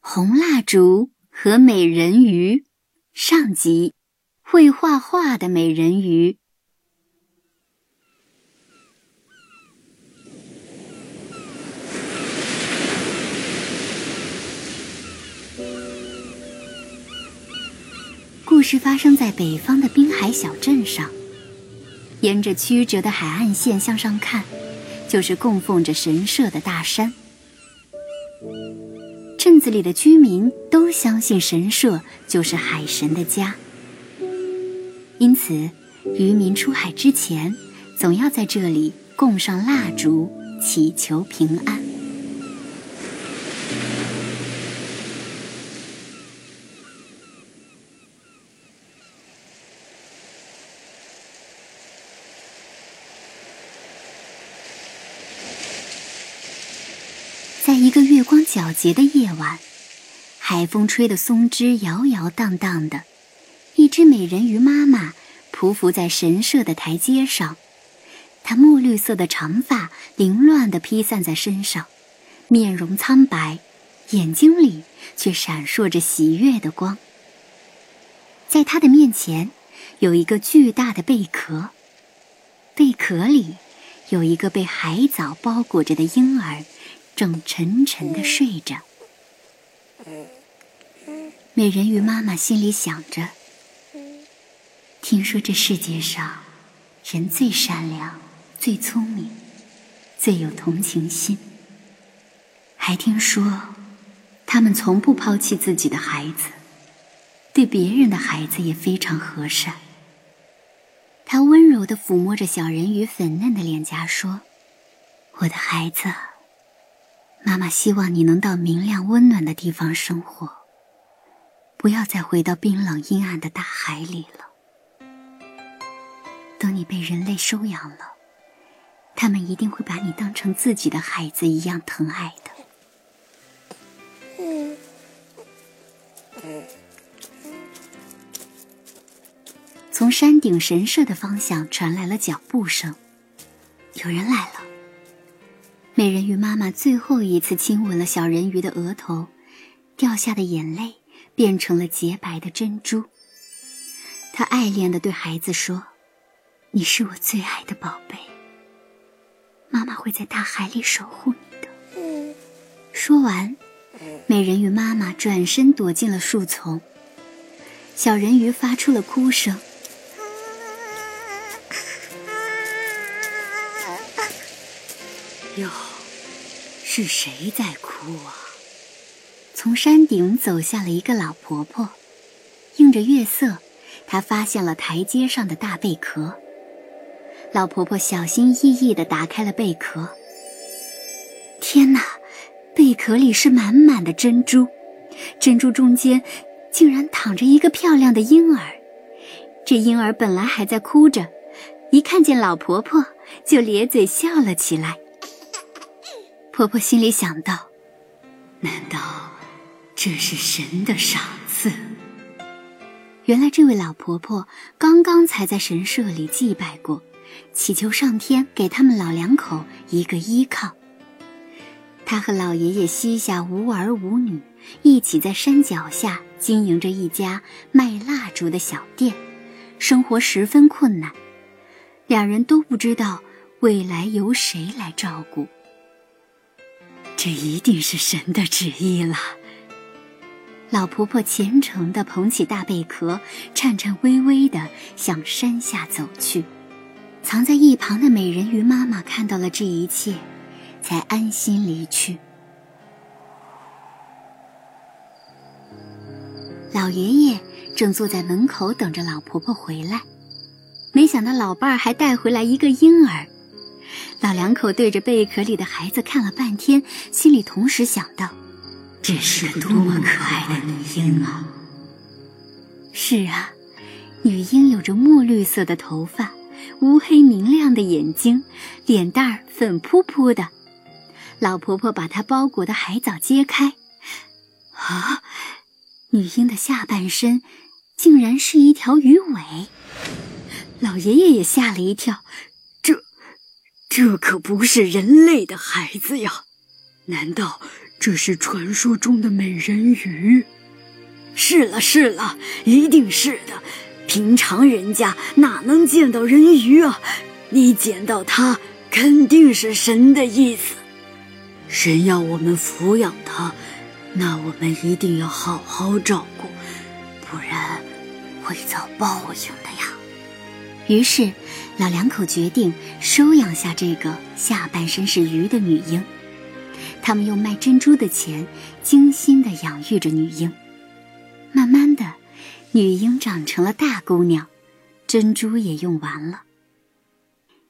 红蜡烛和美人鱼上集，会画画的美人鱼。故事发生在北方的滨海小镇上，沿着曲折的海岸线向上看，就是供奉着神社的大山。镇子里的居民都相信神社就是海神的家，因此渔民出海之前，总要在这里供上蜡烛，祈求平安。在一个月光皎洁的夜晚，海风吹得松枝摇摇荡荡的，一只美人鱼妈妈匍匐在神社的台阶上，她墨绿色的长发凌乱地披散在身上，面容苍白，眼睛里却闪烁着喜悦的光。在她的面前，有一个巨大的贝壳，贝壳里有一个被海藻包裹着的婴儿。正沉沉的睡着，美人鱼妈妈心里想着：听说这世界上人最善良、最聪明、最有同情心，还听说他们从不抛弃自己的孩子，对别人的孩子也非常和善。她温柔的抚摸着小人鱼粉嫩的脸颊，说：“我的孩子。”妈妈希望你能到明亮温暖的地方生活，不要再回到冰冷阴暗的大海里了。等你被人类收养了，他们一定会把你当成自己的孩子一样疼爱的。从山顶神社的方向传来了脚步声，有人来了。美人鱼妈妈最后一次亲吻了小人鱼的额头，掉下的眼泪变成了洁白的珍珠。她爱恋的对孩子说：“你是我最爱的宝贝，妈妈会在大海里守护你的。”说完，美人鱼妈妈转身躲进了树丛。小人鱼发出了哭声。哟，是谁在哭啊？从山顶走下了一个老婆婆，映着月色，她发现了台阶上的大贝壳。老婆婆小心翼翼地打开了贝壳。天哪，贝壳里是满满的珍珠，珍珠中间竟然躺着一个漂亮的婴儿。这婴儿本来还在哭着，一看见老婆婆就咧嘴笑了起来。婆婆心里想到：“难道这是神的赏赐？”原来这位老婆婆刚刚才在神社里祭拜过，祈求上天给他们老两口一个依靠。她和老爷爷膝下无儿无女，一起在山脚下经营着一家卖蜡烛的小店，生活十分困难。两人都不知道未来由谁来照顾。这一定是神的旨意了。老婆婆虔诚地捧起大贝壳，颤颤巍巍地向山下走去。藏在一旁的美人鱼妈妈看到了这一切，才安心离去。老爷爷正坐在门口等着老婆婆回来，没想到老伴儿还带回来一个婴儿。老两口对着贝壳里的孩子看了半天，心里同时想到：“这是个多么可爱的女婴啊！”是啊，女婴有着墨绿色的头发，乌黑明亮的眼睛，脸蛋儿粉扑扑的。老婆婆把她包裹的海藻揭开，啊，女婴的下半身竟然是一条鱼尾！老爷爷也吓了一跳。这可不是人类的孩子呀！难道这是传说中的美人鱼。是了是了，一定是的。平常人家哪能见到人鱼啊？你捡到它，肯定是神的意思。神要我们抚养它，那我们一定要好好照顾，不然会遭报应的呀。于是，老两口决定收养下这个下半身是鱼的女婴。他们用卖珍珠的钱，精心的养育着女婴。慢慢的，女婴长成了大姑娘，珍珠也用完了。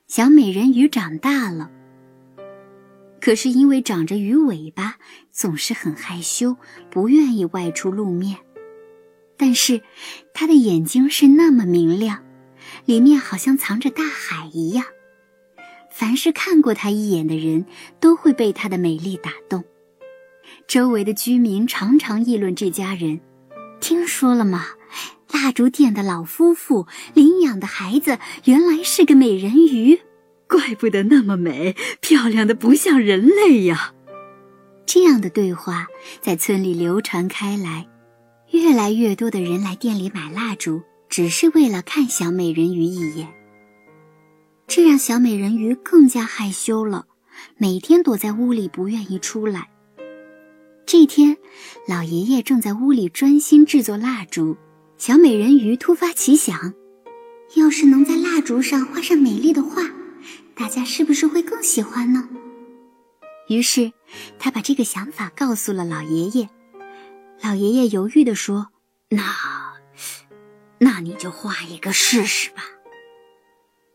小美人鱼长大了，可是因为长着鱼尾巴，总是很害羞，不愿意外出露面。但是，她的眼睛是那么明亮。里面好像藏着大海一样，凡是看过她一眼的人都会被她的美丽打动。周围的居民常常议论这家人：“听说了吗？蜡烛店的老夫妇领养的孩子原来是个美人鱼，怪不得那么美，漂亮的不像人类呀！”这样的对话在村里流传开来，越来越多的人来店里买蜡烛。只是为了看小美人鱼一眼，这让小美人鱼更加害羞了，每天躲在屋里不愿意出来。这天，老爷爷正在屋里专心制作蜡烛，小美人鱼突发奇想：要是能在蜡烛上画上美丽的画，大家是不是会更喜欢呢？于是，他把这个想法告诉了老爷爷。老爷爷犹豫地说：“那……”那你就画一个试试吧。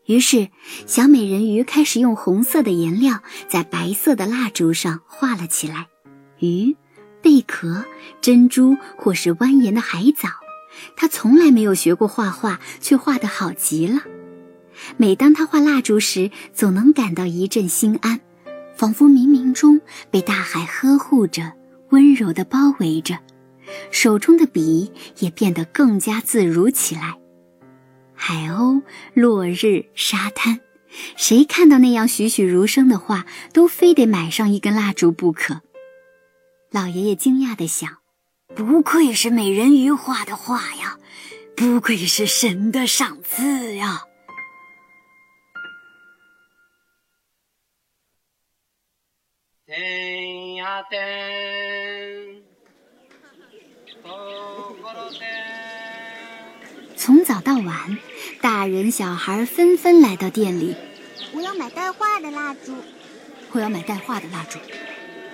于是，小美人鱼开始用红色的颜料在白色的蜡烛上画了起来，鱼、贝壳、珍珠或是蜿蜒的海藻。她从来没有学过画画，却画得好极了。每当她画蜡烛时，总能感到一阵心安，仿佛冥冥中被大海呵护着，温柔地包围着。手中的笔也变得更加自如起来。海鸥、落日、沙滩，谁看到那样栩栩如生的画，都非得买上一根蜡烛不可。老爷爷惊讶地想：“不愧是美人鱼画的画呀，不愧是神的赏赐呀！”天呀天！从早到晚，大人小孩纷纷来到店里。我要买带画的蜡烛。我要买带画的蜡烛。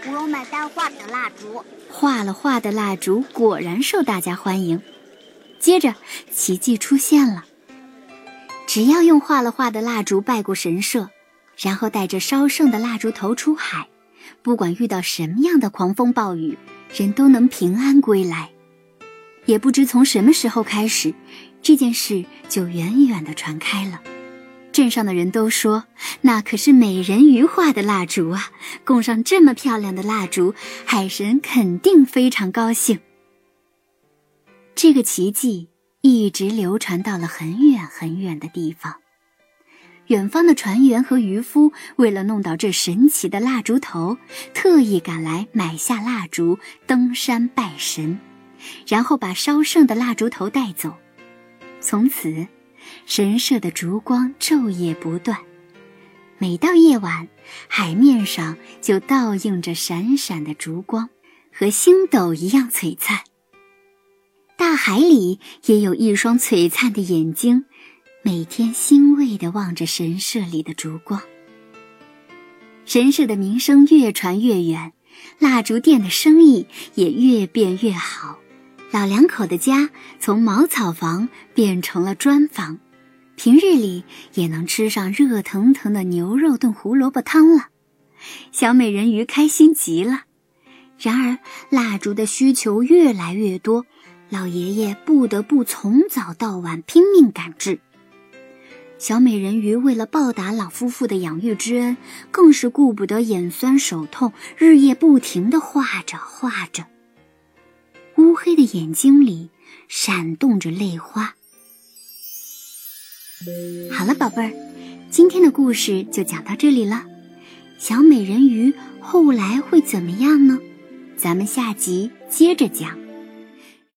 我要买带画的蜡烛。画了画的蜡烛果然受大家欢迎。接着，奇迹出现了。只要用画了画的蜡烛拜过神社，然后带着烧剩的蜡烛头出海，不管遇到什么样的狂风暴雨，人都能平安归来。也不知从什么时候开始，这件事就远远的传开了。镇上的人都说，那可是美人鱼画的蜡烛啊！供上这么漂亮的蜡烛，海神肯定非常高兴。这个奇迹一直流传到了很远很远的地方。远方的船员和渔夫为了弄到这神奇的蜡烛头，特意赶来买下蜡烛，登山拜神。然后把烧剩的蜡烛头带走，从此，神社的烛光昼夜不断。每到夜晚，海面上就倒映着闪闪的烛光，和星斗一样璀璨。大海里也有一双璀璨的眼睛，每天欣慰地望着神社里的烛光。神社的名声越传越远，蜡烛店的生意也越变越好。老两口的家从茅草房变成了砖房，平日里也能吃上热腾腾的牛肉炖胡萝卜汤了。小美人鱼开心极了。然而，蜡烛的需求越来越多，老爷爷不得不从早到晚拼命赶制。小美人鱼为了报答老夫妇的养育之恩，更是顾不得眼酸手痛，日夜不停地画着画着。乌黑的眼睛里闪动着泪花。好了，宝贝儿，今天的故事就讲到这里了。小美人鱼后来会怎么样呢？咱们下集接着讲。